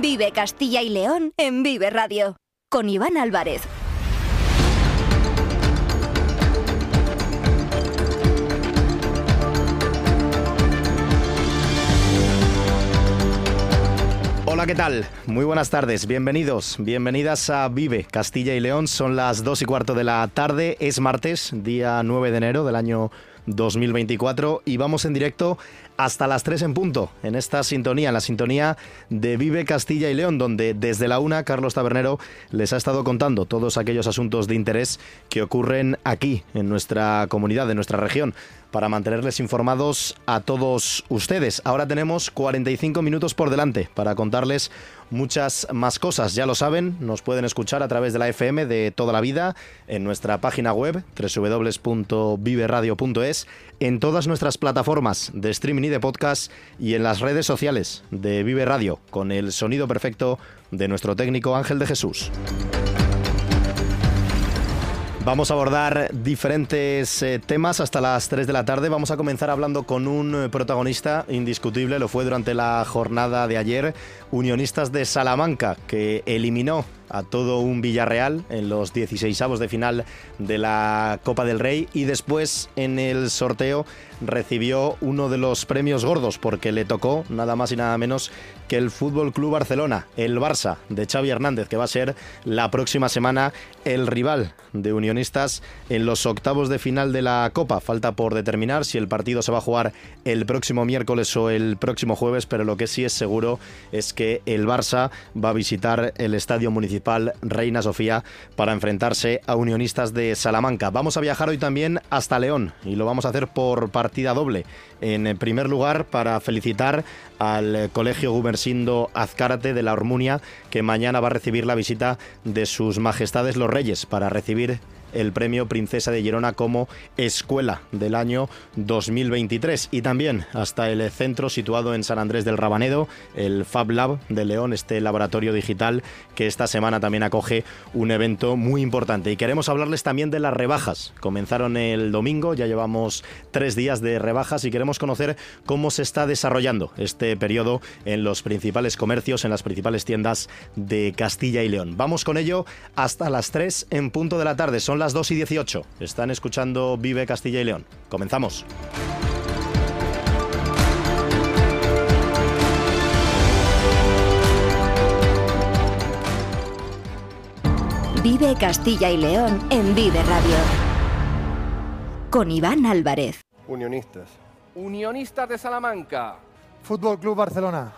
Vive Castilla y León en Vive Radio. Con Iván Álvarez. Hola, ¿qué tal? Muy buenas tardes, bienvenidos, bienvenidas a Vive Castilla y León. Son las dos y cuarto de la tarde, es martes, día 9 de enero del año 2024 y vamos en directo hasta las 3 en punto en esta sintonía, en la sintonía de Vive Castilla y León, donde desde la una Carlos Tabernero les ha estado contando todos aquellos asuntos de interés que ocurren aquí, en nuestra comunidad, en nuestra región para mantenerles informados a todos ustedes. Ahora tenemos 45 minutos por delante para contarles muchas más cosas. Ya lo saben, nos pueden escuchar a través de la FM de toda la vida, en nuestra página web www.viveradio.es, en todas nuestras plataformas de streaming y de podcast y en las redes sociales de Vive Radio, con el sonido perfecto de nuestro técnico Ángel de Jesús. Vamos a abordar diferentes eh, temas hasta las 3 de la tarde. Vamos a comenzar hablando con un eh, protagonista indiscutible, lo fue durante la jornada de ayer, Unionistas de Salamanca, que eliminó a todo un Villarreal en los 16 avos de final de la Copa del Rey. Y después en el sorteo recibió uno de los premios gordos porque le tocó nada más y nada menos que el Fútbol Club Barcelona, el Barça de Xavi Hernández, que va a ser la próxima semana el rival de Unionistas en los octavos de final de la Copa. Falta por determinar si el partido se va a jugar el próximo miércoles o el próximo jueves, pero lo que sí es seguro es que el Barça va a visitar el Estadio Municipal Reina Sofía para enfrentarse a Unionistas de Salamanca. Vamos a viajar hoy también hasta León y lo vamos a hacer por partida doble. En primer lugar, para felicitar al Colegio Gumersindo Azcárate de la Hormunia, que mañana va a recibir la visita de sus majestades los reyes para recibir el premio Princesa de Girona como escuela del año 2023 y también hasta el centro situado en San Andrés del Rabanedo, el Fab Lab de León, este laboratorio digital que esta semana también acoge un evento muy importante. Y queremos hablarles también de las rebajas. Comenzaron el domingo, ya llevamos tres días de rebajas y queremos conocer cómo se está desarrollando este periodo en los principales comercios, en las principales tiendas de Castilla y León. Vamos con ello hasta las 3 en punto de la tarde. Son las 2 y 18. Están escuchando Vive Castilla y León. Comenzamos. Vive Castilla y León en Vive Radio. Con Iván Álvarez. Unionistas. Unionistas de Salamanca. Fútbol Club Barcelona.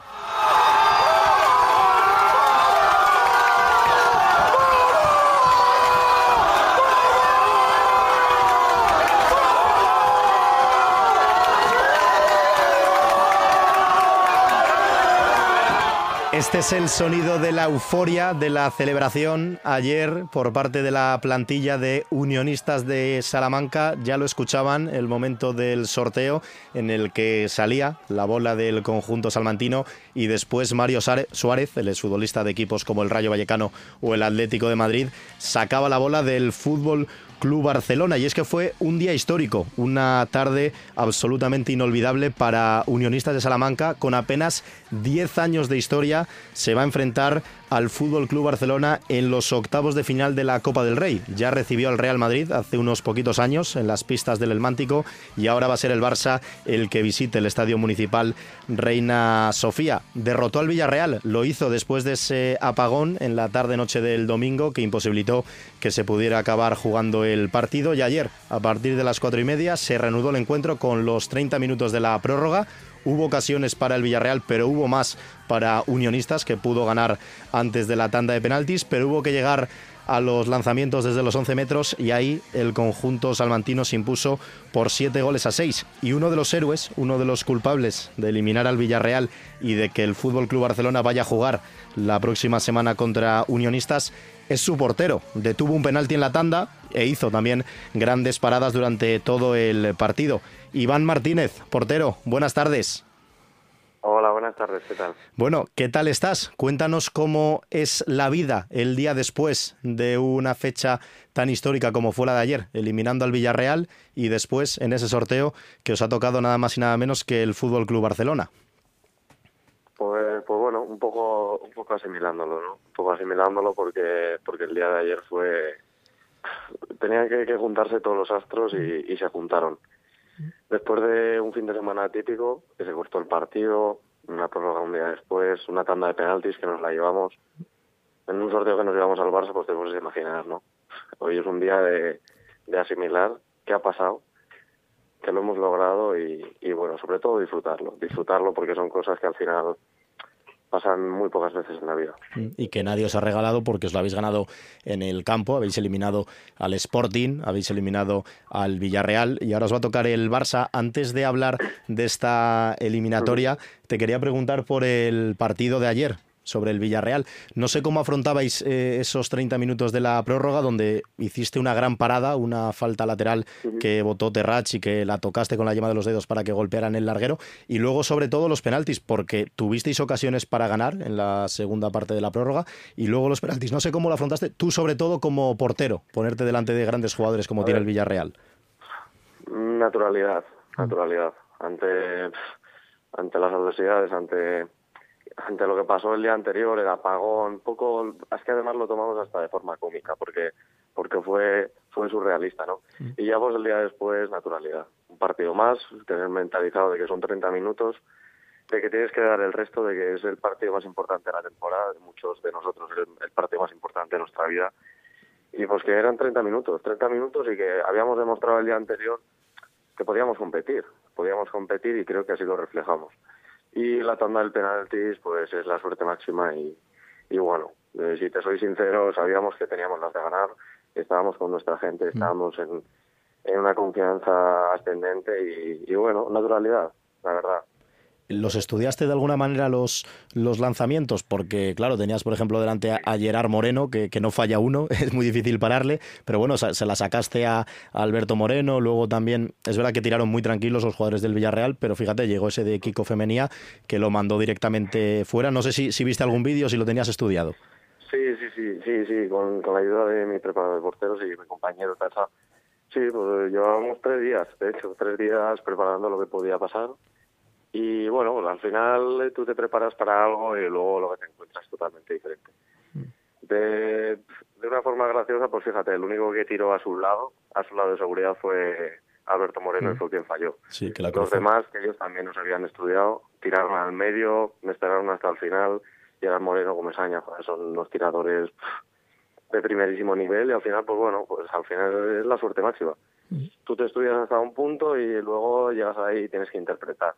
Este es el sonido de la euforia de la celebración ayer por parte de la plantilla de unionistas de Salamanca. Ya lo escuchaban el momento del sorteo en el que salía la bola del conjunto salmantino y después Mario Suárez, el exfutbolista de equipos como el Rayo Vallecano o el Atlético de Madrid, sacaba la bola del fútbol Club Barcelona. Y es que fue un día histórico, una tarde absolutamente inolvidable para Unionistas de Salamanca. Con apenas 10 años de historia, se va a enfrentar al Fútbol Club Barcelona en los octavos de final de la Copa del Rey. Ya recibió al Real Madrid hace unos poquitos años en las pistas del Elmántico y ahora va a ser el Barça el que visite el Estadio Municipal Reina Sofía. Derrotó al Villarreal, lo hizo después de ese apagón en la tarde-noche del domingo que imposibilitó que se pudiera acabar jugando el partido y ayer, a partir de las cuatro y media, se reanudó el encuentro con los 30 minutos de la prórroga Hubo ocasiones para el Villarreal, pero hubo más para Unionistas, que pudo ganar antes de la tanda de penaltis, pero hubo que llegar a los lanzamientos desde los 11 metros y ahí el conjunto salmantino se impuso por 7 goles a 6. Y uno de los héroes, uno de los culpables de eliminar al Villarreal y de que el Fútbol Club Barcelona vaya a jugar la próxima semana contra Unionistas es su portero. Detuvo un penalti en la tanda e hizo también grandes paradas durante todo el partido. Iván Martínez, portero, buenas tardes. Hola, buenas tardes, ¿qué tal? Bueno, ¿qué tal estás? Cuéntanos cómo es la vida el día después de una fecha tan histórica como fue la de ayer, eliminando al Villarreal y después en ese sorteo que os ha tocado nada más y nada menos que el Fútbol Club Barcelona. Pues, pues bueno, un poco, un poco asimilándolo, ¿no? Un poco asimilándolo porque, porque el día de ayer fue, tenían que, que juntarse todos los astros y, y se juntaron. Después de un fin de semana típico, que se cortó el partido, una prórroga un día después, una tanda de penaltis que nos la llevamos, en un sorteo que nos llevamos al Barça, pues te puedes imaginar, ¿no? Hoy es un día de, asimilar qué ha pasado, que lo hemos logrado y, y, bueno, sobre todo disfrutarlo, disfrutarlo porque son cosas que al final pasan muy pocas veces en la vida. Y que nadie os ha regalado porque os lo habéis ganado en el campo, habéis eliminado al Sporting, habéis eliminado al Villarreal y ahora os va a tocar el Barça. Antes de hablar de esta eliminatoria, te quería preguntar por el partido de ayer, sobre el Villarreal. No sé cómo afrontabais eh, esos 30 minutos de la prórroga donde hiciste una gran parada, una falta lateral que votó Terrach y que la tocaste con la yema de los dedos para que golpearan el larguero y luego sobre todo los penaltis porque tuvisteis ocasiones para ganar en la segunda parte de la prórroga y luego los penaltis. No sé cómo lo afrontaste tú sobre todo como portero, ponerte delante de grandes jugadores como tiene el Villarreal. Naturalidad, naturalidad. Ante, ante las adversidades, ante ante lo que pasó el día anterior, el apagón, poco, es que además lo tomamos hasta de forma cómica, porque porque fue fue surrealista, ¿no? Y ya pues el día después, naturalidad. Un partido más, tener mentalizado de que son 30 minutos, de que tienes que dar el resto, de que es el partido más importante de la temporada, de muchos de nosotros el, el partido más importante de nuestra vida. Y pues que eran 30 minutos, 30 minutos y que habíamos demostrado el día anterior que podíamos competir, podíamos competir y creo que así lo reflejamos y la tanda del penaltis pues es la suerte máxima y, y bueno, eh, si te soy sincero, sabíamos que teníamos las de ganar, estábamos con nuestra gente, estábamos en, en una confianza ascendente y, y bueno, naturalidad, la verdad. ¿Los estudiaste de alguna manera los, los lanzamientos? Porque, claro, tenías, por ejemplo, delante a, Gerard Moreno, que, que, no falla uno, es muy difícil pararle, pero bueno, se, la sacaste a, a, Alberto Moreno, luego también, es verdad que tiraron muy tranquilos los jugadores del Villarreal, pero fíjate, llegó ese de Kiko Femenía, que lo mandó directamente fuera. No sé si, si viste algún vídeo, si lo tenías estudiado. Sí, sí, sí, sí, sí, con, con la ayuda de mi preparador de porteros y mi compañero Tasa. Sí, pues llevábamos tres días, de hecho, tres días preparando lo que podía pasar y bueno, pues al final tú te preparas para algo y luego lo que te encuentras es totalmente diferente. De, de una forma graciosa, pues fíjate, el único que tiró a su lado, a su lado de seguridad fue Alberto Moreno y fue quien falló. Sí, que la Los demás, que ellos también nos habían estudiado, tiraron al medio, me esperaron hasta el final y era Moreno Gomesaña, son unos tiradores de primerísimo nivel y al final, pues bueno, pues al final es la suerte máxima. Tú te estudias hasta un punto y luego llegas ahí y tienes que interpretar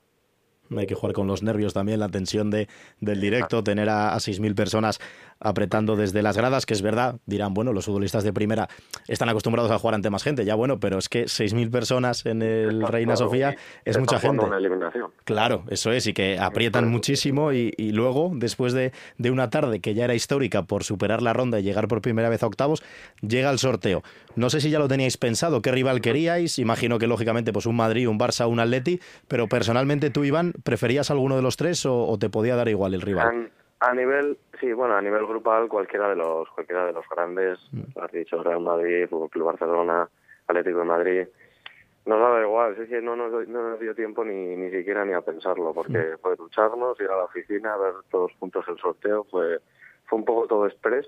hay que jugar con los nervios también, la tensión de, del directo, tener a, a 6.000 personas apretando desde las gradas, que es verdad, dirán, bueno, los futbolistas de primera están acostumbrados a jugar ante más gente, ya bueno, pero es que 6.000 personas en el Está Reina claro, Sofía es mucha gente. Claro, eso es, y que aprietan muchísimo y, y luego, después de, de, una tarde que ya era histórica por superar la ronda y llegar por primera vez a octavos, llega el sorteo. No sé si ya lo teníais pensado, qué rival queríais, imagino que lógicamente pues un Madrid, un Barça, un Atleti, pero personalmente tú, Iván, ¿preferías alguno de los tres o, o te podía dar igual el rival? A nivel, sí, bueno, a nivel grupal cualquiera de los cualquiera de los grandes, mm. has dicho Real Madrid, Fútbol Club Barcelona, Atlético de Madrid, nos daba igual, es que no nos, no nos dio tiempo ni, ni siquiera ni a pensarlo, porque mm. fue ducharnos, ir a la oficina, ver todos juntos el sorteo, fue fue un poco todo express.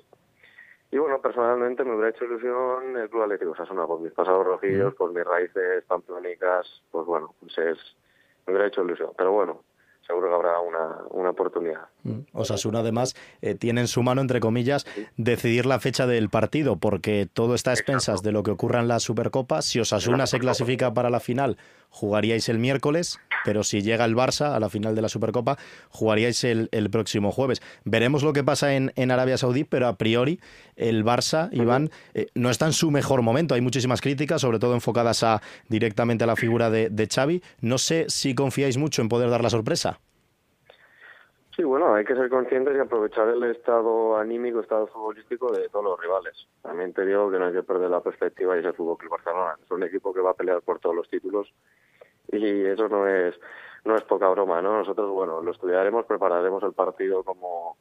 Y bueno, personalmente me hubiera hecho ilusión el Club Atlético Osasuna, por mis pasados rojillos, mm. por mis raíces pamplónicas, pues bueno, pues es, me hubiera hecho ilusión. Pero bueno, seguro que habrá una, una oportunidad. Osasuna además eh, tiene en su mano, entre comillas, decidir la fecha del partido, porque todo está a expensas Exacto. de lo que ocurra en la Supercopa. Si Osasuna se clasifica para la final, jugaríais el miércoles, pero si llega el Barça a la final de la Supercopa, jugaríais el, el próximo jueves. Veremos lo que pasa en, en, Arabia Saudí, pero a priori el Barça, Iván, eh, no está en su mejor momento. Hay muchísimas críticas, sobre todo enfocadas a, directamente a la figura de, de Xavi. No sé si confiáis mucho en poder dar la sorpresa. Sí, bueno, hay que ser conscientes y aprovechar el estado anímico, estado futbolístico de todos los rivales. También te digo que no hay que perder la perspectiva y es el Fútbol Club Barcelona. Es un equipo que va a pelear por todos los títulos y eso no es no es poca broma, ¿no? Nosotros, bueno, lo estudiaremos, prepararemos el partido como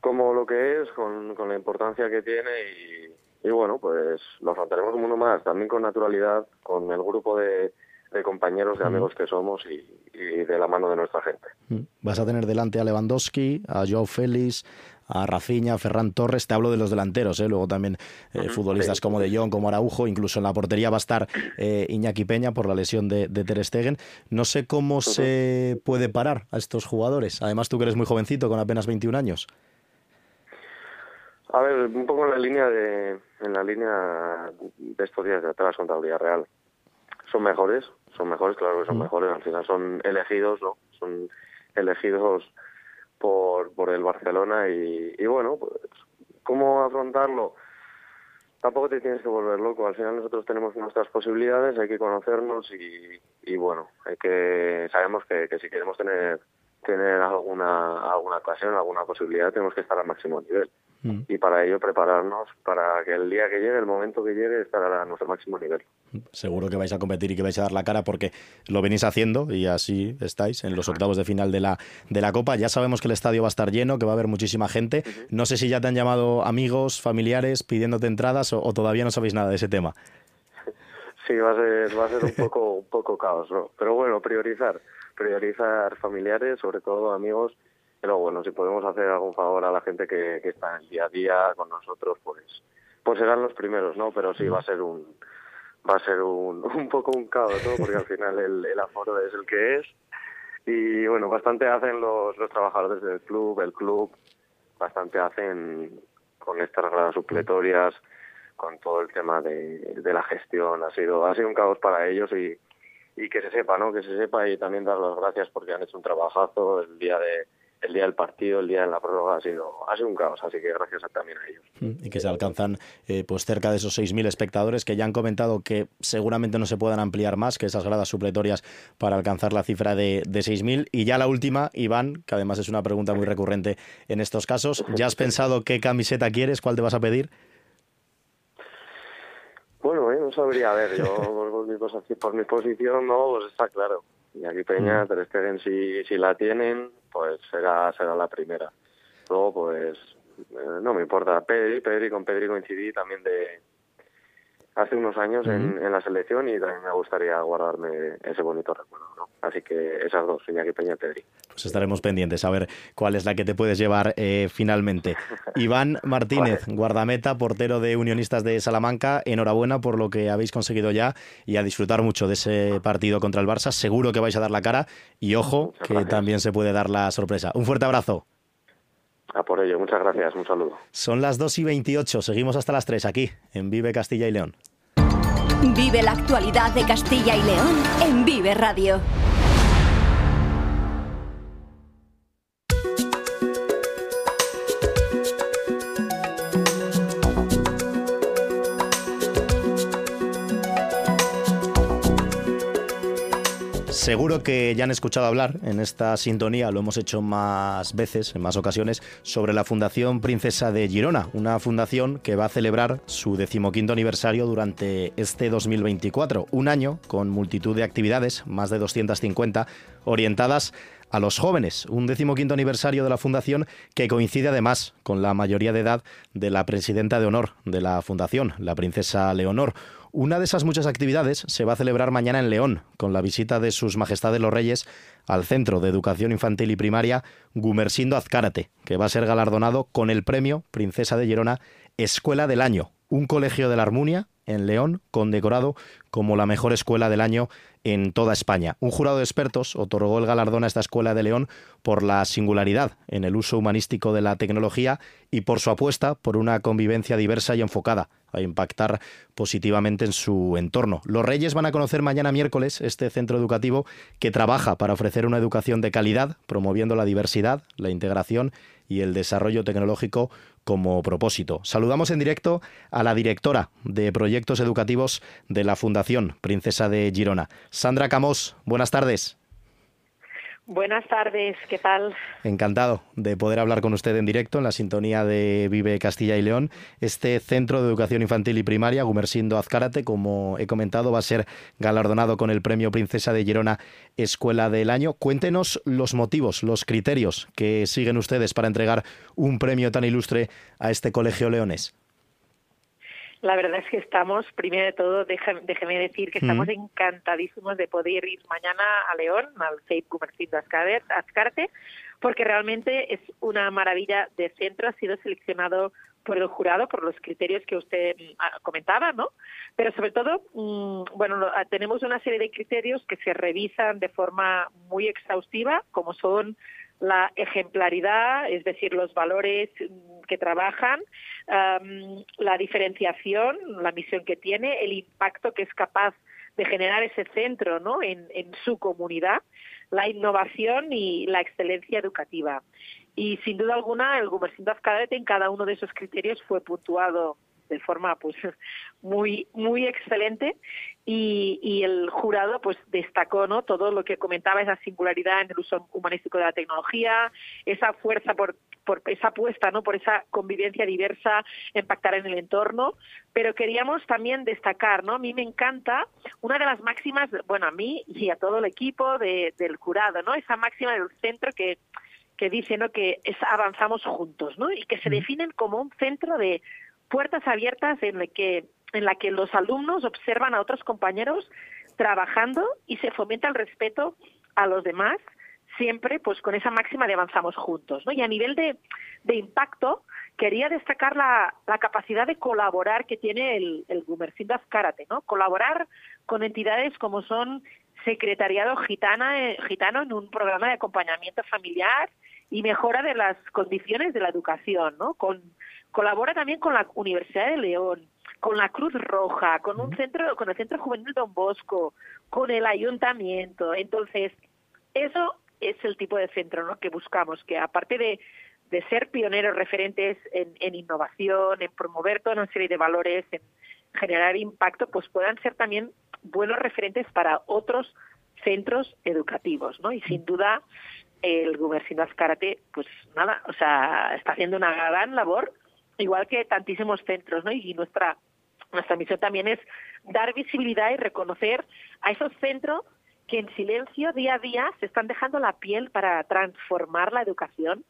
como lo que es, con, con la importancia que tiene y, bueno, pues lo afrontaremos como uno más, también con naturalidad, con el grupo de de compañeros, de amigos que somos y, de la mano de nuestra gente. Vas a tener delante a Lewandowski, a Joao Félix, a Rafinha, a Ferran Torres, te hablo de los delanteros, ¿eh? luego también eh, futbolistas como De Jong, como Araujo, incluso en la portería va a estar eh, Iñaki Peña por la lesión de, Ter Stegen. No sé cómo se puede parar a estos jugadores, además tú que eres muy jovencito, con apenas 21 años. A ver, un poco en la línea de, en la línea de estos días de atrás contra Real. Son mejores, son mejores, claro que son mejores, al final son elegidos, ¿no? Son elegidos por, por el Barcelona y, bueno, pues cómo afrontarlo. Tampoco te tienes que volver loco, al final nosotros tenemos nuestras posibilidades, hay que conocernos y, y bueno, hay que sabemos que, que si queremos tener tener alguna alguna ocasión, alguna posibilidad, tenemos que estar al máximo nivel. Mm. y para ello prepararnos para que el día que llegue, el momento que llegue, estar a nuestro máximo nivel. Seguro que vais a competir y que vais a dar la cara porque lo venís haciendo y así estáis en los octavos de final de la, de la Copa. Ya sabemos que el estadio va a estar lleno, que va a haber muchísima gente. No sé si ya te han llamado amigos, familiares pidiéndote entradas o, todavía no sabéis nada de ese tema. Sí, va a ser, va a ser un poco, un poco caos, ¿no? Pero bueno, priorizar, priorizar familiares, sobre todo amigos pero bueno, si podemos hacer algún favor a la gente que, está en el día a día con nosotros, pues pues serán los primeros, ¿no? Pero sí va a ser un va a ser un, un poco un caos, ¿no? Porque al final el, el aforo es el que es y bueno, bastante hacen los, los trabajadores del club, el club, bastante hacen con estas gradas supletorias, con todo el tema de, de la gestión, ha sido ha sido un caos para ellos y, y que se sepa, ¿no? Que se sepa y también dar las gracias porque han hecho un trabajazo el día de el día del partido, el día de la prórroga ha sido, ha sido un caos, así que gracias también a ellos. Mm, y que se alcanzan eh, pues cerca de esos 6.000 espectadores que ya han comentado que seguramente no se puedan ampliar más que esas gradas supletorias para alcanzar la cifra de, de 6.000. Y ya la última, Iván, que además es una pregunta muy recurrente en estos casos, ¿ya has pensado qué camiseta quieres? ¿Cuál te vas a pedir? Bueno, eh, no sabría, a ver, yo por, mi, por mi posición no, pues está claro. Y aquí Peña, mm. Ter Stegen si, si la tienen, pues será, será la primera. Luego, pues, eh, no me importa. Pedri, Pedri, con Pedri coincidí también de hace unos años en, en, la selección y también me gustaría guardarme ese bonito recuerdo. ¿no? Así que esas dos, Iñaki Peña Pedri. Pues estaremos pendientes a ver cuál es la que te puedes llevar eh, finalmente. Iván Martínez, guardameta, portero de Unionistas de Salamanca, enhorabuena por lo que habéis conseguido ya y a disfrutar mucho de ese partido contra el Barça. Seguro que vais a dar la cara y ojo que también se puede dar la sorpresa. Un fuerte abrazo. A por ello, muchas gracias, un saludo. Son las 2 y 28, seguimos hasta las 3 aquí, en Vive Castilla y León. Vive la actualidad de Castilla y León en Vive Radio. Seguro que ya han escuchado hablar en esta sintonía, lo hemos hecho más veces, en más ocasiones, sobre la Fundación Princesa de Girona, una fundación que va a celebrar su decimoquinto aniversario durante este 2024, un año con multitud de actividades, más de 250, orientadas a los jóvenes, un decimoquinto aniversario de la fundación que coincide además con la mayoría de edad de la presidenta de honor de la fundación, la princesa Leonor, una de esas muchas actividades se va a celebrar mañana en León, con la visita de sus majestades los reyes al Centro de Educación Infantil y Primaria Gumersindo Azcárate, que va a ser galardonado con el premio Princesa de Girona Escuela del Año, un colegio de la Armunia en León, condecorado como la mejor escuela del año en toda España. Un jurado de expertos otorgó el galardón a esta escuela de León por la singularidad en el uso humanístico de la tecnología y por su apuesta por una convivencia diversa y enfocada a impactar positivamente en su entorno. Los Reyes van a conocer mañana miércoles este centro educativo que trabaja para ofrecer una educación de calidad, promoviendo la diversidad, la integración y el desarrollo tecnológico como propósito. Saludamos en directo a la directora de proyectos educativos de la Fundación Princesa de Girona, Sandra Camós. Buenas tardes. Buenas tardes, ¿qué tal? Encantado de poder hablar con usted en directo en la sintonía de Vive Castilla y León. Este centro de educación infantil y primaria, Gumersindo Azcárate, como he comentado, va a ser galardonado con el premio Princesa de Girona Escuela del Año. Cuéntenos los motivos, los criterios que siguen ustedes para entregar un premio tan ilustre a este colegio leones. La verdad es que estamos, primero de todo, déjeme, decir que estamos encantadísimos de poder ir mañana a León, al CEIP Comercito Azcarte, porque realmente es una maravilla de centro, ha sido seleccionado por el jurado, por los criterios que usted mm, ah, comentaba, ¿no? Pero sobre todo, mm, bueno, ah, tenemos una serie de criterios que se revisan de forma muy exhaustiva, como son la ejemplaridad, es decir, los valores que trabajan, la diferenciación, la misión que tiene, el impacto que es capaz de generar ese centro ¿no? en, en su comunidad, la innovación y la excelencia educativa. Y sin duda alguna, el Gumersindo Azcárate en cada uno de esos criterios fue puntuado de forma pues muy muy excelente. Y, y, el jurado pues destacó no todo lo que comentaba esa singularidad en el uso humanístico de la tecnología esa fuerza por, por esa apuesta no por esa convivencia diversa impactar en el entorno. Pero queríamos también destacar no a mí me encanta una de las máximas bueno a mí y a todo el equipo de, del jurado no esa máxima del centro que que dice ¿no? que es avanzamos juntos ¿no? y que se definen como un centro de puertas abiertas en la que en la que los alumnos observan a otros compañeros trabajando y se fomenta el respeto a los demás siempre pues con esa máxima de avanzamos juntos ¿no? y a nivel de, de impacto quería destacar la, la, capacidad de colaborar que tiene el, el Gumercindas Karate ¿no? colaborar con entidades como son secretariado gitana, eh, gitano en un programa de acompañamiento familiar y mejora de las condiciones de la educación, ¿no? Con, colabora también con la Universidad de León, con la Cruz Roja, con un centro, con el Centro Juvenil Don Bosco, con el Ayuntamiento. Entonces, eso es el tipo de centro ¿no? que buscamos, que aparte de, de ser pioneros referentes en, en, innovación, en promover toda una serie de valores, en generar impacto, pues puedan ser también buenos referentes para otros centros educativos, ¿no? Y sin duda el Gumersindo Azcárate, pues nada, o sea, está haciendo una gran labor, igual que tantísimos centros, ¿no? Y nuestra nuestra misión también es dar visibilidad y reconocer a esos centros que en silencio día a día se están dejando la piel para transformar la educación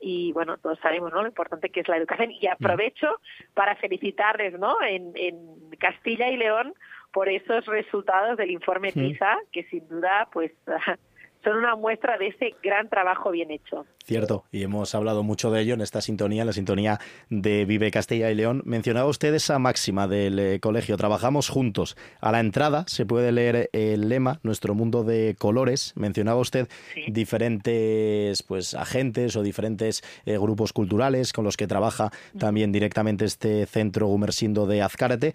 y bueno, todos sabemos ¿no? lo importante que es la educación y aprovecho para felicitarles ¿no? en, en Castilla y León por esos resultados del informe PISA, que sin duda pues son una muestra de ese gran trabajo bien hecho. Cierto, y hemos hablado mucho de ello en esta sintonía, en la sintonía de Vive Castilla y León. Mencionaba usted esa máxima del eh, colegio, trabajamos juntos. A la entrada se puede leer el lema, nuestro mundo de colores. Mencionaba usted diferentes pues agentes o diferentes eh, grupos culturales con los que trabaja también directamente este centro Gumersindo de Azcárate.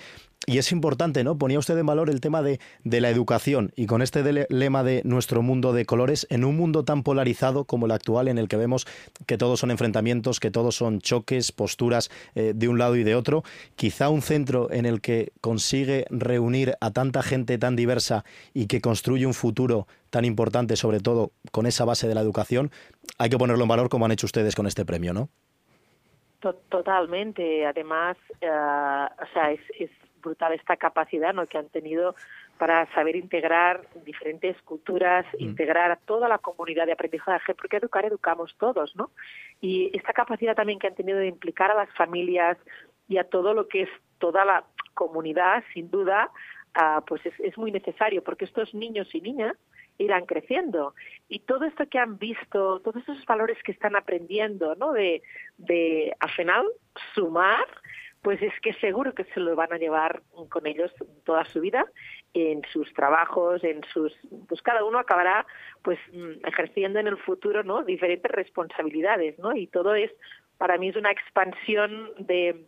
Y es importante, ¿no? Ponía usted en valor el tema de, de la educación y con este lema de nuestro mundo de colores, en un mundo tan polarizado como el actual, en el que vemos que todos son enfrentamientos, que todos son choques, posturas eh, de un lado y de otro, quizá un centro en el que consigue reunir a tanta gente tan diversa y que construye un futuro tan importante, sobre todo con esa base de la educación, hay que ponerlo en valor como han hecho ustedes con este premio, ¿no? Totalmente. Además, eh, o sea, es brutal esta capacidad ¿no? que han tenido para saber integrar diferentes culturas, mm. integrar a toda la comunidad de aprendizaje, porque educar educamos todos, ¿no? Y esta capacidad también que han tenido de implicar a las familias y a todo lo que es toda la comunidad, sin duda, uh, pues es, es muy necesario, porque estos niños y niñas irán creciendo. Y todo esto que han visto, todos esos valores que están aprendiendo, ¿no? De, de al final, sumar, pues es que seguro que se lo van a llevar con ellos toda su vida en sus trabajos, en sus pues cada uno acabará pues mm, ejerciendo en el futuro, ¿no? diferentes responsabilidades, ¿no? Y todo es para mí es una expansión de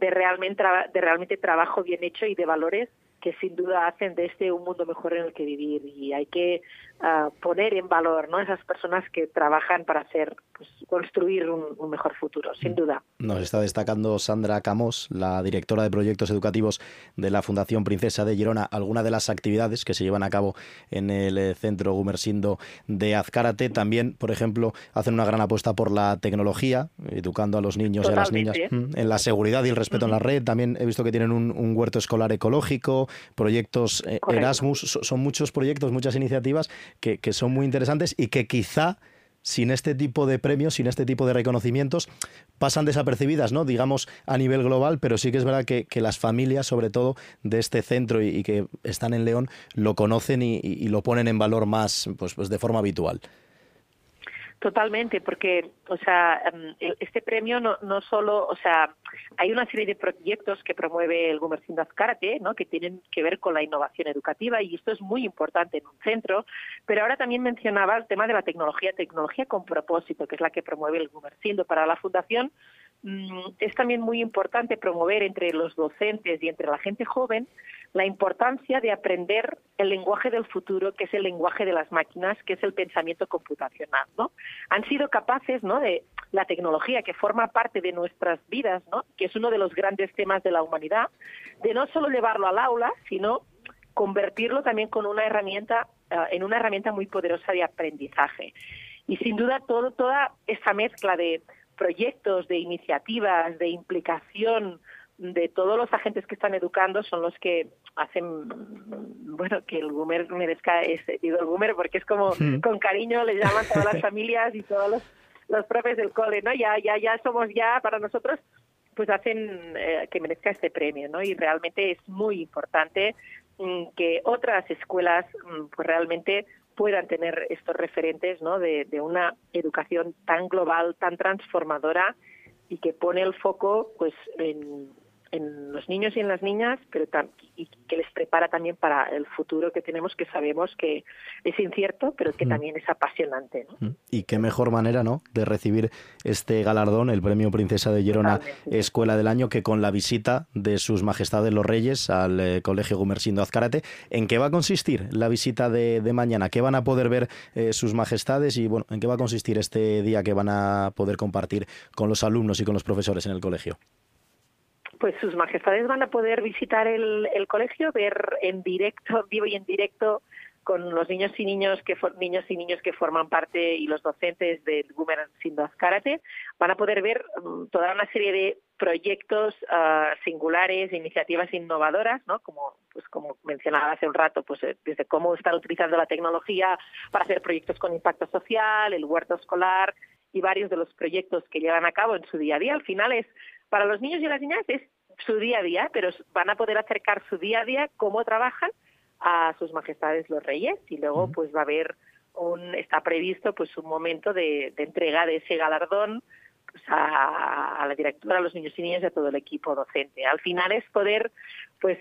de realmente de realmente trabajo bien hecho y de valores que sin duda hacen de este un mundo mejor en el que vivir y hay que uh, poner en valor ¿no? esas personas que trabajan para hacer pues, construir un, un, mejor futuro, sin duda. Nos está destacando Sandra Camos, la directora de proyectos educativos de la Fundación Princesa de Girona, algunas de las actividades que se llevan a cabo en el eh, Centro Gumersindo de Azcárate. También, por ejemplo, hacen una gran apuesta por la tecnología, educando a los niños Totalmente. y a las niñas en la seguridad y el respeto uh -huh. en la red. También he visto que tienen un, un huerto escolar ecológico, proyectos eh, Erasmus, son muchos proyectos, muchas iniciativas que, son muy interesantes y que quizá sin este tipo de premios, sin este tipo de reconocimientos, pasan desapercibidas, ¿no? Digamos a nivel global, pero sí que es verdad que, las familias, sobre todo de este centro y, que están en León, lo conocen y, y, lo ponen en valor más, pues, pues de forma habitual. Totalmente, porque, o sea, em, este premio no, no solo, o sea, hay una serie de proyectos que promueve el Gumersindo Azcárate, ¿no? Que tienen que ver con la innovación educativa y esto es muy importante en un centro, pero ahora también mencionaba el tema de la tecnología, tecnología con propósito, que es la que promueve el Gumersindo para la Fundación. Mm, es también muy importante promover entre los docentes y entre la gente joven la importancia de aprender el lenguaje del futuro, que es el lenguaje de las máquinas, que es el pensamiento computacional, ¿no? Han sido capaces, ¿no? De la tecnología que forma parte de nuestras vidas, ¿no? Que es uno de los grandes temas de la humanidad, de no solo llevarlo al aula, sino convertirlo también con una herramienta eh, en una herramienta muy poderosa de aprendizaje. Y sin duda todo, toda esa mezcla de proyectos, de iniciativas, de implicación de todos los agentes que están educando son los que hacen bueno que el Gumer merezca ese el Gumer porque es como con cariño le llaman todas las familias y todos los, los profes del cole no ya ya ya somos ya para nosotros pues hacen eh, que merezca este premio no y realmente es muy importante mm, que otras escuelas mm, pues realmente puedan tener estos referentes no de, una educación tan global tan transformadora y que pone el foco pues en en los niños y en las niñas, pero y que les prepara también para el futuro que tenemos, que sabemos que es incierto, pero que mm. también es apasionante. Mm. Y qué mejor manera, ¿no?, de recibir este galardón, el Premio Princesa de Girona Escuela del Año, que con la visita de sus majestades los Reyes al eh, Colegio Gumersindo Azcárate. ¿En qué va a consistir la visita de, mañana? ¿Qué van a poder ver eh, sus majestades y, bueno, en qué va a consistir este día que van a poder compartir con los alumnos y con los profesores en el colegio? Pues sus majestades van a poder visitar el, colegio, ver en directo, vivo y en directo, con los niños y niños que niños y niños que forman parte y los docentes del Gumer Sindoaz Karate van a poder ver mm, toda una serie de proyectos uh, singulares, iniciativas innovadoras, ¿no? Como pues como mencionaba hace un rato, pues eh, desde cómo están utilizando la tecnología para hacer proyectos con impacto social, el huerto escolar y varios de los proyectos que llevan a cabo en su día a día. Al final es para los niños y las niñas es su día a día, pero van a poder acercar su día a día, cómo trabajan a sus majestades los reyes y luego pues va a haber un está previsto pues un momento de, de entrega de ese galardón pues, a, a, la directora, a los niños y niñas y a todo el equipo docente. Al final es poder pues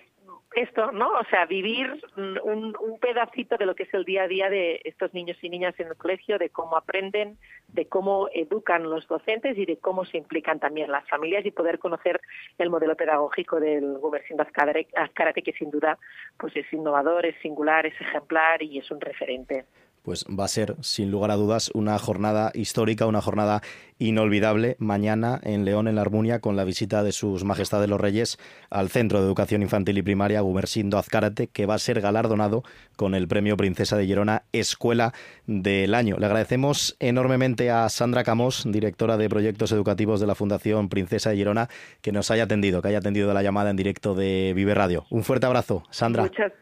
esto, ¿no? O sea, vivir un, un, pedacito de lo que es el día a día de estos niños y niñas en el colegio, de cómo aprenden, de cómo educan los docentes y de cómo se implican también las familias y poder conocer el modelo pedagógico del Gumersindo Azcárate, que sin duda pues es innovador, es singular, es ejemplar y es un referente pues va a ser, sin lugar a dudas, una jornada histórica, una jornada inolvidable mañana en León, en la Armunia, con la visita de sus majestades los reyes al Centro de Educación Infantil y Primaria Gumersindo Azcárate, que va a ser galardonado con el Premio Princesa de Gerona Escuela del Año. Le agradecemos enormemente a Sandra Camós, directora de Proyectos Educativos de la Fundación Princesa de Gerona, que nos haya atendido, que haya atendido la llamada en directo de Vive Radio. Un fuerte abrazo, Sandra. Muchas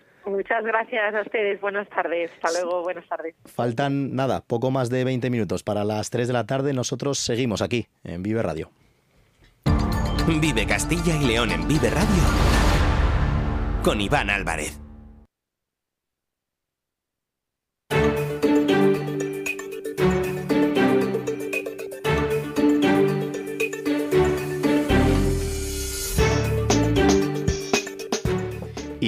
gracias a ustedes. Buenas tardes. Hasta luego. Buenas tardes. Faltan nada, poco más de 20 minutos para las 3 de la tarde. Nosotros seguimos aquí en Vive Radio. Vive Castilla y León en Vive Radio con Iván Álvarez.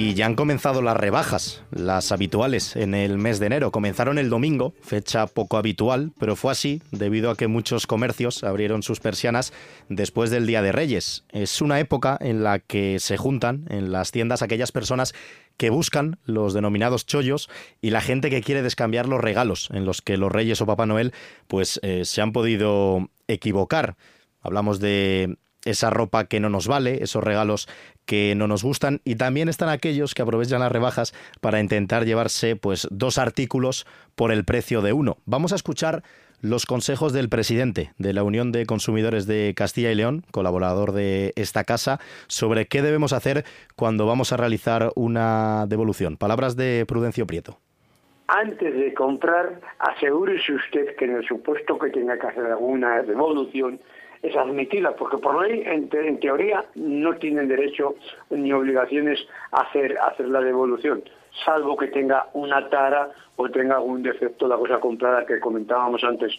Y ya han comenzado las rebajas, las habituales, en el mes de enero. Comenzaron el domingo, fecha poco habitual, pero fue así debido a que muchos comercios abrieron sus persianas después del Día de Reyes. Es una época en la que se juntan en las tiendas aquellas personas que buscan los denominados chollos y la gente que quiere descambiar los regalos en los que los Reyes o Papá Noel pues eh, se han podido equivocar. Hablamos de esa ropa que no nos vale, esos regalos que no nos gustan y también están aquellos que aprovechan las rebajas para intentar llevarse pues dos artículos por el precio de uno. Vamos a escuchar los consejos del presidente de la Unión de Consumidores de Castilla y León, colaborador de esta casa, sobre qué debemos hacer cuando vamos a realizar una devolución. Palabras de Prudencio Prieto antes de comprar, asegúrese usted que en el supuesto que tenga que hacer alguna devolución, es admitida, porque por ley, en, teoría, no tienen derecho ni obligaciones a hacer, hacer la devolución, salvo que tenga una tara o tenga algún defecto la cosa comprada que comentábamos antes.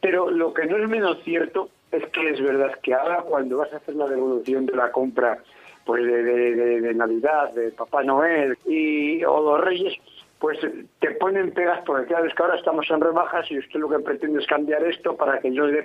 Pero lo que no es menos cierto es que es verdad que ahora cuando vas a hacer la devolución de la compra pues de, de Navidad, de Papá Noel y, o los Reyes, pues te ponen pegas porque claro, que ahora estamos en rebajas y usted lo que pretende es cambiar esto para que yo le...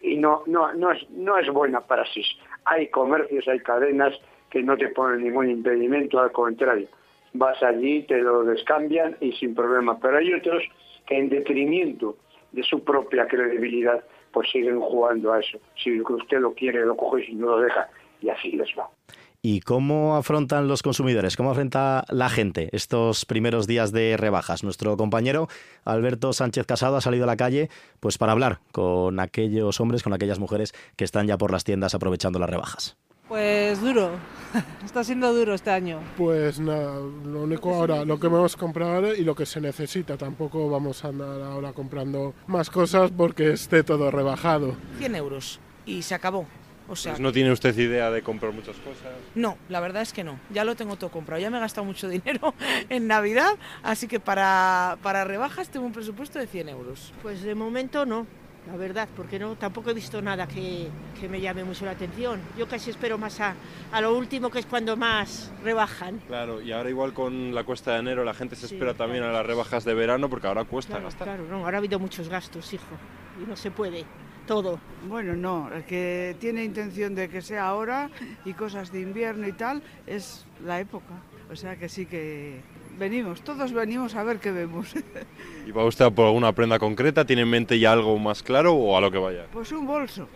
Y no, no, no, es, no es buena para sí. Hay comercios, hay cadenas que no te ponen ningún impedimento, al contrario. Vas allí, te lo descambian y sin problema. Pero hay otros que en detrimento de su propia credibilidad, pues siguen jugando a eso. Si usted lo quiere, lo coge y si no lo deja. Y así les va. ¿Y cómo afrontan los consumidores? ¿Cómo afronta la gente estos primeros días de rebajas? Nuestro compañero Alberto Sánchez Casado ha salido a la calle pues para hablar con aquellos hombres, con aquellas mujeres que están ya por las tiendas aprovechando las rebajas. Pues duro, está siendo duro este año. Pues nada, lo único ahora, lo que vamos a comprar y lo que se necesita. Tampoco vamos a andar ahora comprando más cosas porque esté todo rebajado. 100 euros y se acabó. O sea, pues ¿No tiene usted idea de comprar muchas cosas? No, la verdad es que no. Ya lo tengo todo comprado. Ya me he gastado mucho dinero en Navidad, así que para, para rebajas tengo un presupuesto de 100 euros. Pues de momento no, la verdad, porque no tampoco he visto nada que, me llame mucho la atención. Yo casi espero más a, a, lo último, que es cuando más rebajan. Claro, y ahora igual con la cuesta de enero la gente se espera también a las rebajas de verano porque ahora cuesta gastar. Claro, no, ahora ha habido muchos gastos, hijo, y no se puede todo. Bueno, no, el que tiene intención de que sea ahora y cosas de invierno y tal, es la época. O sea que sí que venimos, todos venimos a ver qué vemos. ¿Y va usted por alguna prenda concreta? ¿Tiene en mente ya algo más claro o a lo que vaya? Pues un bolso.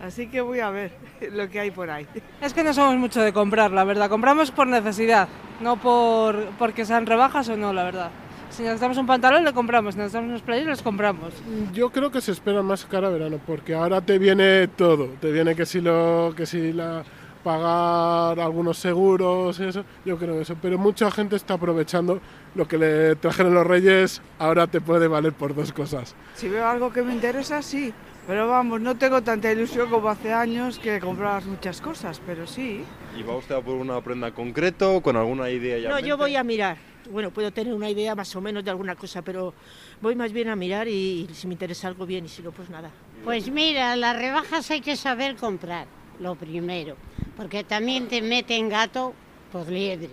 Así que voy a ver lo que hay por ahí. Es que no somos mucho de comprar, la verdad. Compramos por necesidad, no por porque sean rebajas o no, la verdad. Si necesitamos un pantalón, le compramos. Si necesitamos unos players, los compramos. Yo creo que se espera más cara verano, porque ahora te viene todo. Te viene que si, lo, que si la pagar algunos seguros y eso, yo creo eso. Pero mucha gente está aprovechando lo que le trajeron los reyes, ahora te puede valer por dos cosas. Si veo algo que me interesa, sí. Pero vamos, no tengo tanta ilusión como hace años que comprabas muchas cosas, pero sí. ¿Y va usted a por una prenda concreto con alguna idea ya? No, yo voy a mirar bueno, puedo tener una idea más o menos de alguna cosa, pero voy más bien a mirar y, si me interesa algo bien y si no, pues nada. Pues mira, las rebajas hay que saber comprar, lo primero, porque también te meten gato por liebre.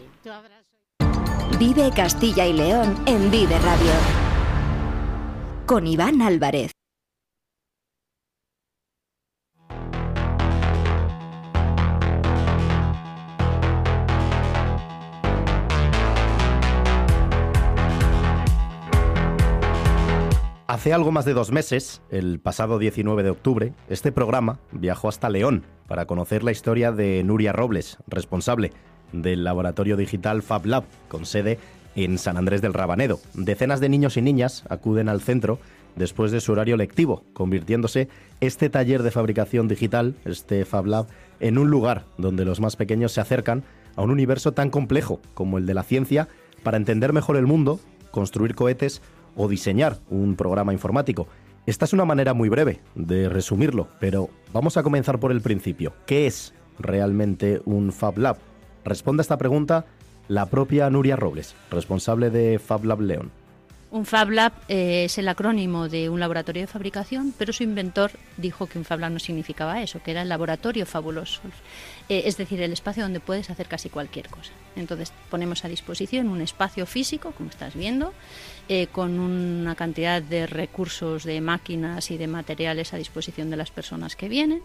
Vive Castilla y León en Vive Radio. Con Iván Álvarez. Hace algo más de dos meses, el pasado 19 de octubre, este programa viajó hasta León para conocer la historia de Nuria Robles, responsable del laboratorio digital FabLab, con sede en San Andrés del Rabanedo. Decenas de niños y niñas acuden al centro después de su horario lectivo, convirtiéndose este taller de fabricación digital, este FabLab, en un lugar donde los más pequeños se acercan a un universo tan complejo como el de la ciencia para entender mejor el mundo, construir cohetes o diseñar un programa informático. Esta es una manera muy breve de resumirlo, pero vamos a comenzar por el principio. ¿Qué es realmente un Fab Lab? Responde a esta pregunta la propia Nuria Robles, responsable de Fab Lab León. Un Fab Lab eh, es el acrónimo de un laboratorio de fabricación, pero su inventor dijo que un Fab Lab no significaba eso, que era el laboratorio fabuloso. Eh, es decir, el espacio donde puedes hacer casi cualquier cosa. Entonces ponemos a disposición un espacio físico, como estás viendo, eh, con una cantidad de recursos, de máquinas y de materiales a disposición de las personas que vienen.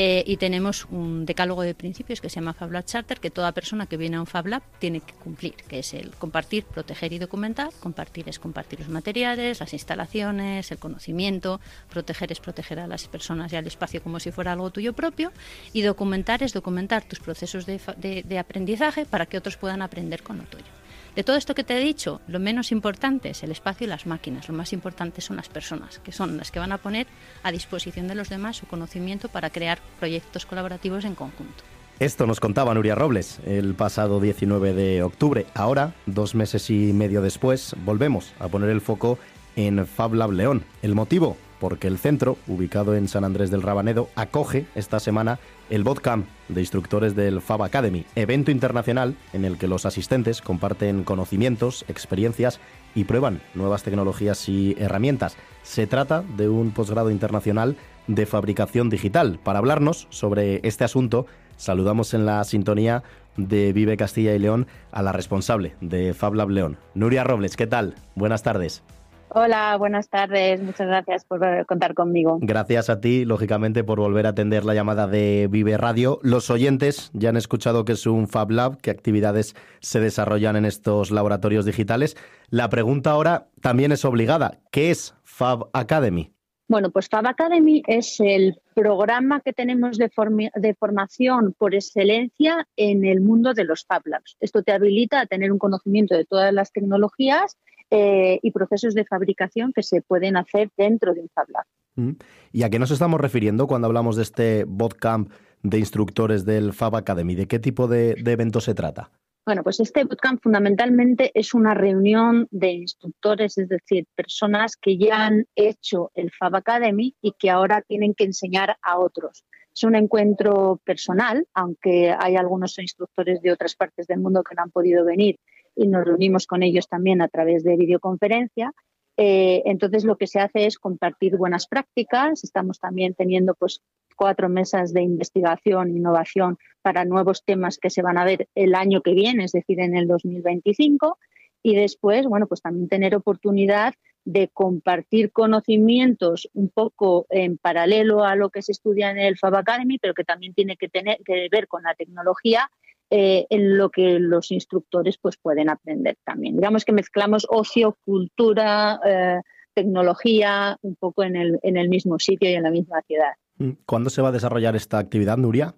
Eh, y tenemos un decálogo de principios que se llama FabLab Charter, que toda persona que viene a un FabLab tiene que cumplir, que es el compartir, proteger y documentar. Compartir es compartir los materiales, las instalaciones, el conocimiento. Proteger es proteger a las personas y al espacio como si fuera algo tuyo propio. Y documentar es documentar tus procesos de aprendizaje para que otros puedan aprender con lo tuyo. De todo esto que te he dicho, lo menos importante es el espacio y las máquinas, lo más importante son las personas, que son las que van a poner a disposición de los demás su conocimiento para crear proyectos colaborativos en conjunto. Esto nos contaba Nuria Robles el pasado 19 de octubre. Ahora, dos meses y medio después, volvemos a poner el foco en Fab Lab León. El motivo, porque el centro, ubicado en San Andrés del Rabanedo, acoge esta semana el Botcamp de instructores del Fab Academy, evento internacional en el que los asistentes comparten conocimientos, experiencias y prueban nuevas tecnologías y herramientas. Se trata de un posgrado internacional de fabricación digital. Para hablarnos sobre este asunto, saludamos en la sintonía de Vive Castilla y León a la responsable de Fab Lab León, Nuria Robles. ¿Qué tal? Buenas tardes. Hola, buenas tardes. Muchas gracias por contar conmigo. Gracias a ti, lógicamente, por volver a atender la llamada de Vive Radio. Los oyentes ya han escuchado que es un Fab Lab, qué actividades se desarrollan en estos laboratorios digitales. La pregunta ahora también es obligada. ¿Qué es Fab Academy? Bueno, pues Fab Academy es el programa que tenemos de, de, formación por excelencia en el mundo de los Fab Labs. Esto te habilita a tener un conocimiento de todas las tecnologías eh, y procesos de fabricación que se pueden hacer dentro de un Fab Lab. Mm. ¿Y a qué nos estamos refiriendo cuando hablamos de este bootcamp de instructores del Fab Academy? ¿De qué tipo de, de evento se trata? Bueno, pues este bootcamp fundamentalmente es una reunión de instructores, es decir, personas que ya han hecho el Fab Academy y que ahora tienen que enseñar a otros. Es un encuentro personal, aunque hay algunos instructores de otras partes del mundo que no han podido venir y nos reunimos con ellos también a través de videoconferencia. Eh, entonces lo que se hace es compartir buenas prácticas. Estamos también teniendo pues cuatro mesas de investigación e innovación para nuevos temas que se van a ver el año que viene, es decir, en el 2025. Y después, bueno, pues también tener oportunidad de compartir conocimientos un poco en paralelo a lo que se estudia en el Fab Academy, pero que también tiene que tener que ver con la tecnología eh, en lo que los instructores pues, pueden aprender también. Digamos que mezclamos ocio, cultura, eh, tecnología, un poco en el, en el mismo sitio y en la misma ciudad. Mm. ¿Cuándo se va a desarrollar esta actividad, Nuria?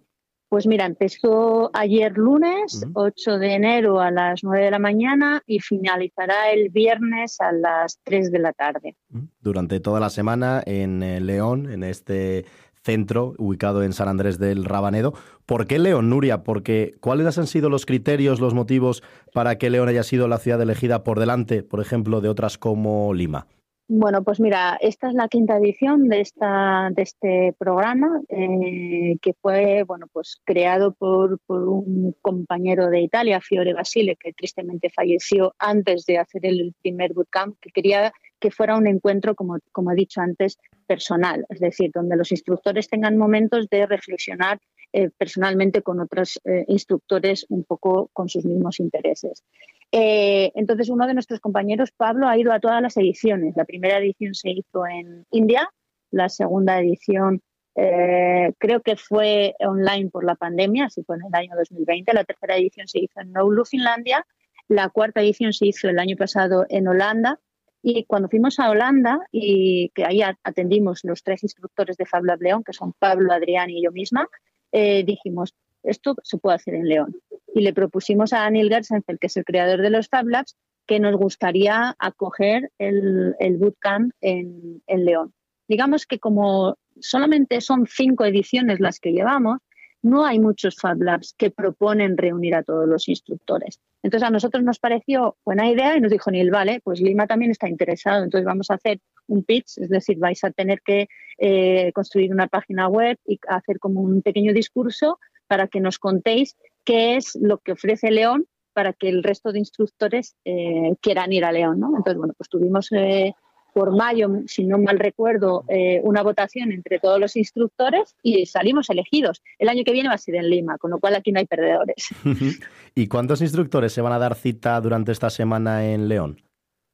Pues mira, empezó ayer lunes, 8 de enero a las 9 de la mañana y finalizará el viernes a las 3 de la tarde. Durante toda la semana en eh, León, en este centro ubicado en San Andrés del Rabanedo. ¿Por qué León, Nuria? Porque ¿cuáles han sido los criterios, los motivos para que León haya sido la ciudad elegida por delante, por ejemplo, de otras como Lima? Bueno, pues mira, esta es la quinta edición de esta de este programa eh, que fue bueno pues creado por, por, un compañero de Italia, Fiore Basile, que tristemente falleció antes de hacer el primer bootcamp, que quería que fuera un encuentro, como, como he dicho antes, personal, es decir, donde los instructores tengan momentos de reflexionar eh, personalmente con otros eh, instructores un poco con sus mismos intereses. Eh, entonces, uno de nuestros compañeros, Pablo, ha ido a todas las ediciones. La primera edición se hizo en India, la segunda edición creo que fue online por la pandemia, así fue en el año 2020, la tercera edición se hizo en Noulu, Finlandia, la cuarta edición se hizo el año pasado en Holanda y cuando fuimos a Holanda, y que ahí atendimos los tres instructores de Fab Lab León, que son Pablo, Adrián y yo misma, eh, dijimos, esto se puede hacer en León. Y le propusimos a Anil Gersenfeld, que es el creador de los Fab Labs, que nos gustaría acoger el, el bootcamp en León. Digamos que como solamente son cinco ediciones las que llevamos, no hay muchos Fab Labs que proponen reunir a todos los instructores. Entonces a nosotros nos pareció buena idea y nos dijo Neil, vale, pues Lima también está interesado, entonces vamos a hacer un pitch, es decir, vais a tener que eh, construir una página web y hacer como un pequeño discurso para que nos contéis qué es lo que ofrece León para que el resto de instructores eh, quieran ir a León. ¿no? Entonces, bueno, pues tuvimos eh, por mayo, si no mal recuerdo, eh, una votación entre todos los instructores y salimos elegidos. El año que viene va a ser en Lima, con lo cual aquí no hay perdedores. ¿Y cuántos instructores se van a dar cita durante esta semana en León?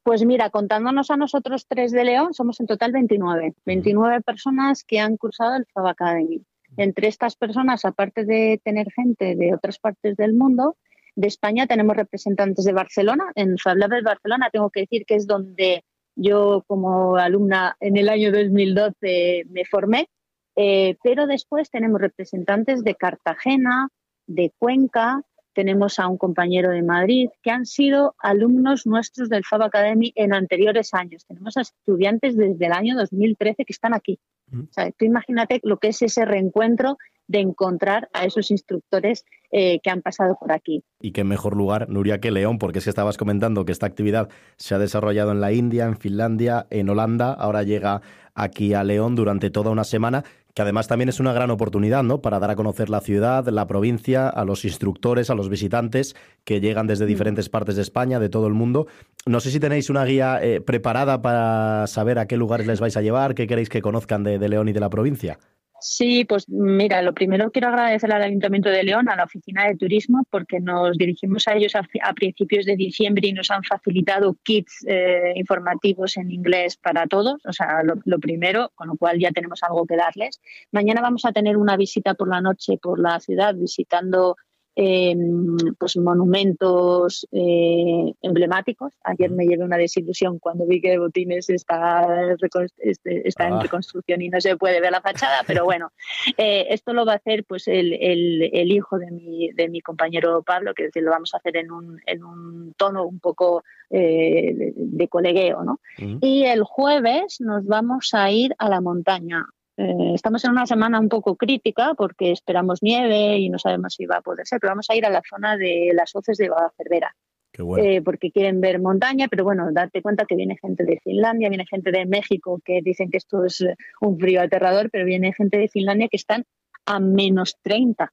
Pues mira, contándonos a nosotros tres de León, somos en total 29. 29 personas que han cursado el FAB Academy. Entre estas personas, aparte de tener gente de otras partes del mundo, de España tenemos representantes de Barcelona. En Fab Lab de Barcelona tengo que decir que es donde yo como alumna en el año 2012 me formé, eh, pero después tenemos representantes de Cartagena, de Cuenca, tenemos a un compañero de Madrid que han sido alumnos nuestros del FAB Academy en anteriores años. Tenemos a estudiantes desde el año 2013 que están aquí. O sea, tú imagínate lo que es ese reencuentro de encontrar a esos instructores eh, que han pasado por aquí. Y qué mejor lugar, Nuria, que León, porque es que estabas comentando que esta actividad se ha desarrollado en la India, en Finlandia, en Holanda, ahora llega aquí a León durante toda una semana que además también es una gran oportunidad, ¿no? Para dar a conocer la ciudad, la provincia, a los instructores, a los visitantes que llegan desde mm. diferentes partes de España, de todo el mundo. No sé si tenéis una guía eh, preparada para saber a qué lugares les vais a llevar, qué queréis que conozcan de León y de la provincia. Sí, pues mira, lo primero quiero agradecer al Ayuntamiento de León, a la Oficina de Turismo, porque nos dirigimos a ellos a, principios de diciembre y nos han facilitado kits eh, informativos en inglés para todos, o sea, lo, primero, con lo cual ya tenemos algo que darles. Mañana vamos a tener una visita por la noche por la ciudad visitando Em, pues monumentos eh, emblemáticos. Ayer me llevé una desilusión cuando vi que Botines está, este, está en ah. reconstrucción y no se puede ver la fachada, pero bueno, eh, esto lo va a hacer pues el, el, hijo de mi, de mi compañero Pablo, que decir, lo vamos a hacer en un, en un tono un poco eh, de, colegueo. ¿no? Y el jueves nos vamos a ir a la montaña, eh, estamos en una semana un poco crítica porque esperamos nieve y no sabemos si va a poder ser, pero vamos a ir a la zona de las hoces de Cervera. Eh, porque quieren ver montaña, pero bueno, date cuenta que viene gente de Finlandia, viene gente de México que dicen que esto es un frío aterrador, pero viene gente de Finlandia que están a menos 30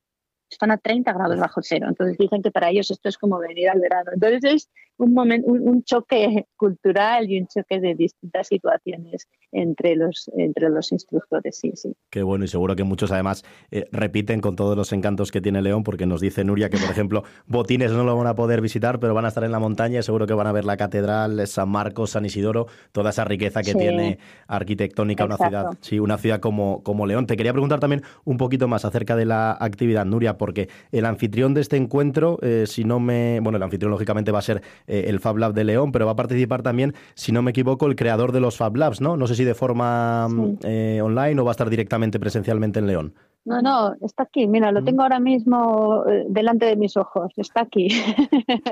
están a 30 grados bajo cero. Entonces dicen que para ellos esto es como venir al verano. Entonces es un, momento, un, choque cultural y un choque de distintas situaciones entre los, entre los instructores. Sí, sí. Qué bueno y seguro que muchos además eh, repiten con todos los encantos que tiene León porque nos dice Nuria que, por ejemplo, Botines no lo van a poder visitar, pero van a estar en la montaña y seguro que van a ver la catedral, San Marcos, San Isidoro, toda esa riqueza que tiene arquitectónica una ciudad, sí, una ciudad como, como León. Te quería preguntar también un poquito más acerca de la actividad, Nuria, porque el anfitrión de este encuentro, eh, si no me. Bueno, el anfitrión lógicamente va a ser eh, el Fab Lab de León, pero va a participar también, si no me equivoco, el creador de los Fab Labs, ¿no? No sé si de forma mm, eh, online o va a estar directamente presencialmente en León. No, no, está aquí. Mira, lo tengo ahora mismo eh, delante de mis ojos. Está aquí.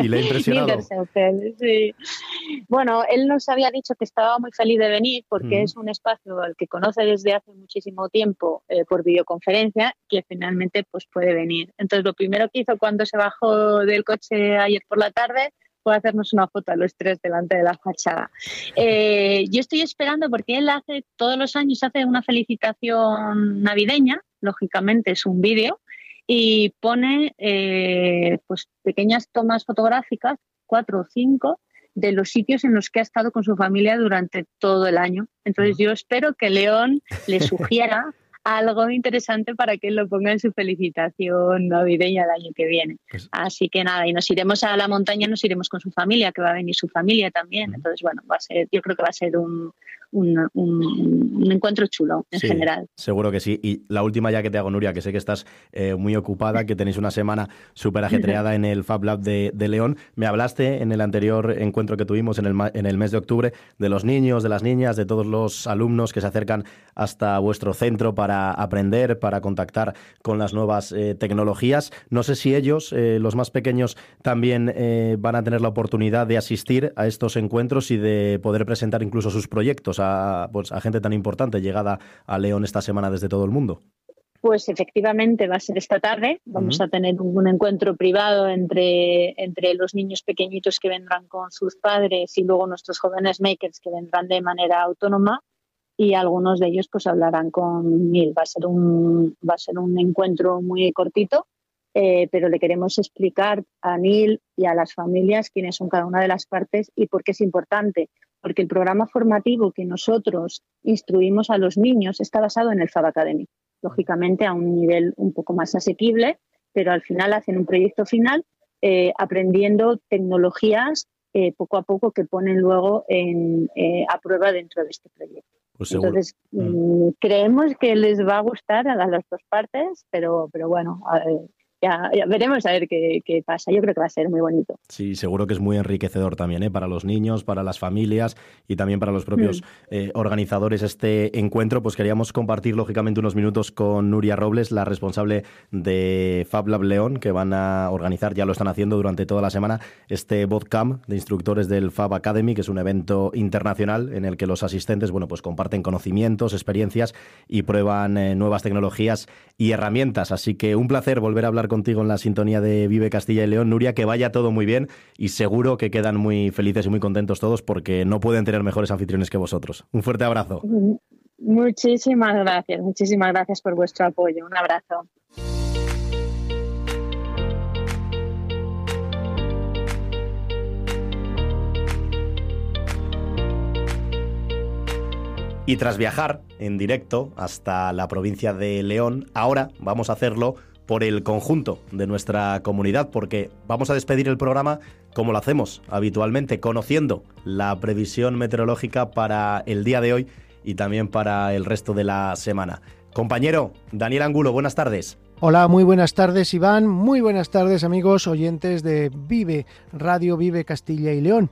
Y le ha impresionado. sí. Bueno, él nos había dicho que estaba muy feliz de venir porque mm. es un espacio al que conoce desde hace muchísimo tiempo eh, por videoconferencia que finalmente pues puede venir. Entonces, lo primero que hizo cuando se bajó del coche ayer por la tarde fue hacernos una foto a los tres delante de la fachada. Eh, yo estoy esperando porque él hace todos los años hace una felicitación navideña lógicamente es un vídeo, y pone eh, pues pequeñas tomas fotográficas, cuatro o cinco, de los sitios en los que ha estado con su familia durante todo el año. Entonces yo espero que León le sugiera algo interesante para que lo ponga en su felicitación navideña el año que viene. Pues Así que nada, y nos iremos a la montaña, nos iremos con su familia, que va a venir su familia también. Entonces, bueno, va a ser, yo creo que va a ser un, un, encuentro chulo en general. Seguro que sí. Y la última ya que te hago, Nuria, que sé que estás eh, muy ocupada, que tenéis una semana súper ajetreada en el Fab Lab de, León. Me hablaste en el anterior encuentro que tuvimos en el, en el mes de octubre de los niños, de las niñas, de todos los alumnos que se acercan hasta vuestro centro para aprender, para contactar con las nuevas eh, tecnologías. No sé si ellos, eh, los más pequeños, también van a tener la oportunidad de asistir a estos encuentros y de poder presentar incluso sus proyectos pues, a, gente tan importante llegada a León esta semana desde todo el mundo? Pues efectivamente va a ser esta tarde. Vamos a tener un, encuentro privado entre, entre los niños pequeñitos que vendrán con sus padres y luego nuestros jóvenes makers que vendrán de manera autónoma y algunos de ellos pues hablarán con Neil. Va a ser un, va a ser un encuentro muy cortito, eh, pero le queremos explicar a Neil y a las familias quiénes son cada una de las partes y por qué es importante porque el programa formativo que nosotros instruimos a los niños está basado en el Fab Academy, lógicamente a un nivel un poco más asequible, pero al final hacen un proyecto final eh, aprendiendo tecnologías eh, poco a poco que ponen luego en, a prueba dentro de este proyecto. Pues Entonces, mm. Mm, creemos que les va a gustar a las dos partes, pero, pero bueno, ya, veremos a ver qué, qué, pasa. Yo creo que va a ser muy bonito. Sí, seguro que es muy enriquecedor también ¿eh? para los niños, para las familias y también para los propios mm. eh, organizadores este encuentro. Pues queríamos compartir lógicamente unos minutos con Nuria Robles, la responsable de Fab Lab León, que van a organizar, ya lo están haciendo durante toda la semana, este Bodcamp de instructores del Fab Academy, que es un evento internacional en el que los asistentes bueno, pues comparten conocimientos, experiencias y prueban eh, nuevas tecnologías y herramientas. Así que un placer volver a hablar contigo en la sintonía de Vive Castilla y León. Nuria, que vaya todo muy bien y seguro que quedan muy felices y muy contentos todos porque no pueden tener mejores anfitriones que vosotros. Un fuerte abrazo. Muchísimas gracias, muchísimas gracias por vuestro apoyo. Un abrazo. Y tras viajar en directo hasta la provincia de León, ahora vamos a hacerlo por el conjunto de nuestra comunidad, porque vamos a despedir el programa como lo hacemos habitualmente, conociendo la previsión meteorológica para el día de hoy y también para el resto de la semana. Compañero Daniel Angulo, buenas tardes. Hola, muy buenas tardes Iván, muy buenas tardes amigos oyentes de Vive, Radio Vive Castilla y León.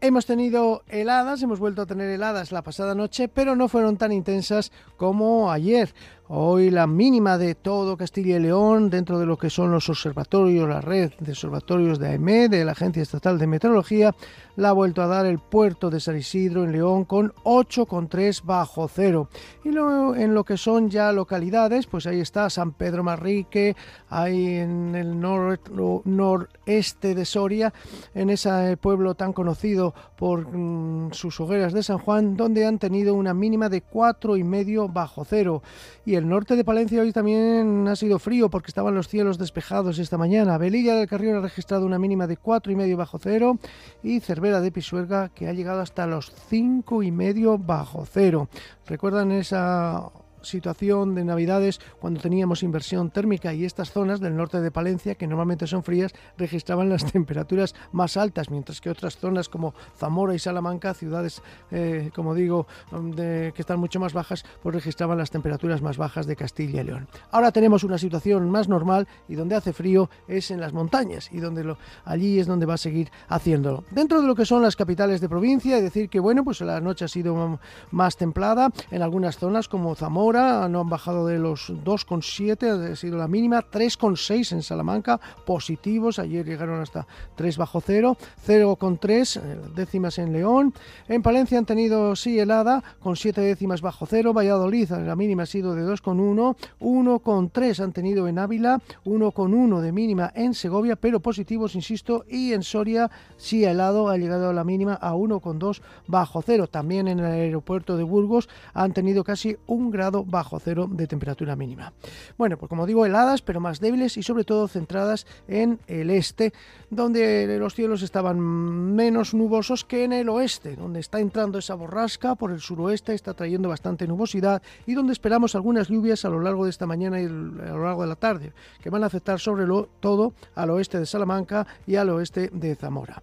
Hemos tenido heladas, hemos vuelto a tener heladas la pasada noche, pero no fueron tan intensas como ayer. Hoy la mínima de todo Castilla y León, dentro de lo que son los observatorios, la red de observatorios de AEME, de la Agencia Estatal de Meteorología, la ha vuelto a dar el puerto de San Isidro en León con 8,3 bajo cero. Y luego en lo que son ya localidades, pues ahí está San Pedro Marrique, ahí en el noreste de Soria, en ese pueblo tan conocido por mm, sus hogueras de San Juan, donde han tenido una mínima de cuatro y medio bajo cero. Y el norte de Palencia hoy también ha sido frío porque estaban los cielos despejados esta mañana. Velilla del Carrión ha registrado una mínima de cuatro y medio bajo cero y Cervera de Pisuerga que ha llegado hasta los cinco y medio bajo cero. ¿Recuerdan esa situación de Navidades cuando teníamos inversión térmica y estas zonas del norte de Palencia, que normalmente son frías, registraban las temperaturas más altas, mientras que otras zonas como Zamora y Salamanca, ciudades, eh, como digo, de, que están mucho más bajas, pues registraban las temperaturas más bajas de Castilla y León. Ahora tenemos una situación más normal y donde hace frío es en las montañas y donde lo, allí es donde va a seguir haciéndolo. Dentro de lo que son las capitales de provincia, es decir que bueno, pues la noche ha sido más templada en algunas zonas como Zamora, no han bajado de los 2,7, ha sido la mínima, 3,6 en Salamanca, positivos, ayer llegaron hasta 3 bajo cero, 0,3 eh, décimas en León, en Palencia han tenido sí helada, con 7 décimas bajo cero, Valladolid la mínima ha sido de 2,1, 1,3 han tenido en Ávila, 1,1 de mínima en Segovia, pero positivos, insisto, y en Soria sí helado, ha llegado a la mínima a 1,2 bajo cero, también en el aeropuerto de Burgos han tenido casi un grado bajo cero de temperatura mínima. Bueno, pues como digo, heladas, pero más débiles y sobre todo centradas en el este, donde los cielos estaban menos nubosos que en el oeste, donde está entrando esa borrasca por el suroeste, está trayendo bastante nubosidad y donde esperamos algunas lluvias a lo largo de esta mañana y a lo largo de la tarde, que van a afectar sobre todo al oeste de Salamanca y al oeste de Zamora.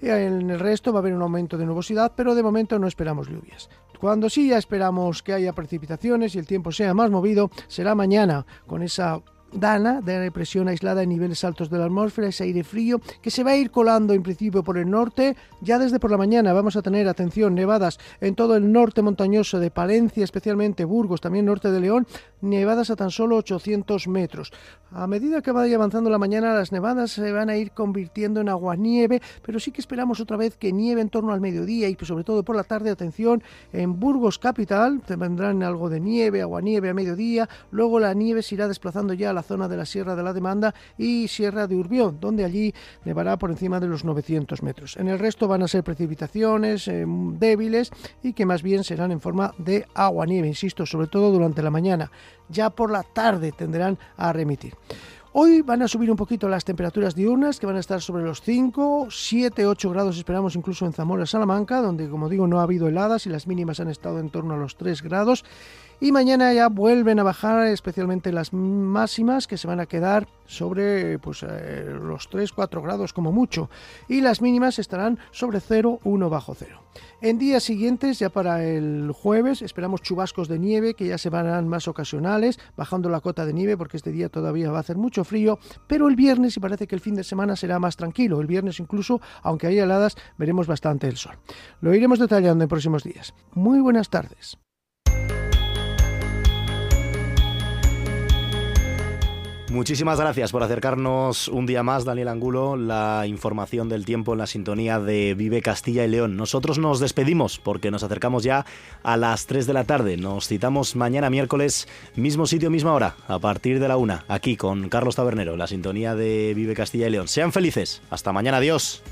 En el resto va a haber un aumento de nubosidad, pero de momento no esperamos lluvias. Cuando sí ya esperamos que haya precipitaciones y el tiempo sea más movido, será mañana con esa dana de depresión aislada en niveles altos de la atmósfera, ese aire frío que se va a ir colando en principio por el norte. Ya desde por la mañana vamos a tener, atención, nevadas en todo el norte montañoso de Palencia, especialmente Burgos, también norte de León, nevadas a tan solo 800 metros. A medida que vaya avanzando la mañana, las nevadas se van a ir convirtiendo en aguanieve, pero sí que esperamos otra vez que nieve en torno al mediodía y pues, sobre todo por la tarde, atención, en Burgos capital tendrán algo de nieve, aguanieve a mediodía, luego la nieve se irá desplazando ya a la zona de la Sierra de la Demanda y Sierra de Urbión, donde allí nevará por encima de los 900 metros. En el resto van a ser precipitaciones eh, débiles y que más bien serán en forma de agua-nieve, insisto, sobre todo durante la mañana. Ya por la tarde tenderán a remitir. Hoy van a subir un poquito las temperaturas diurnas, que van a estar sobre los 5, 7, 8 grados esperamos incluso en Zamora, Salamanca, donde como digo no ha habido heladas y las mínimas han estado en torno a los 3 grados Y mañana ya vuelven a bajar especialmente las máximas que se van a quedar sobre pues, eh, los 3-4 grados como mucho. Y las mínimas estarán sobre 0, 1 bajo 0. En días siguientes, ya para el jueves, esperamos chubascos de nieve que ya se van más ocasionales, bajando la cota de nieve porque este día todavía va a hacer mucho frío, pero el viernes y parece que el fin de semana será más tranquilo. El viernes incluso, aunque haya heladas, veremos bastante el sol. Lo iremos detallando en próximos días. Muy buenas tardes. Muchísimas gracias por acercarnos un día más, Daniel Angulo, la información del tiempo en la sintonía de Vive Castilla y León. Nosotros nos despedimos porque nos acercamos ya a las 3 de la tarde. Nos citamos mañana miércoles, mismo sitio, misma hora, a partir de la 1, aquí con Carlos Tabernero, la sintonía de Vive Castilla y León. Sean felices. Hasta mañana, adiós.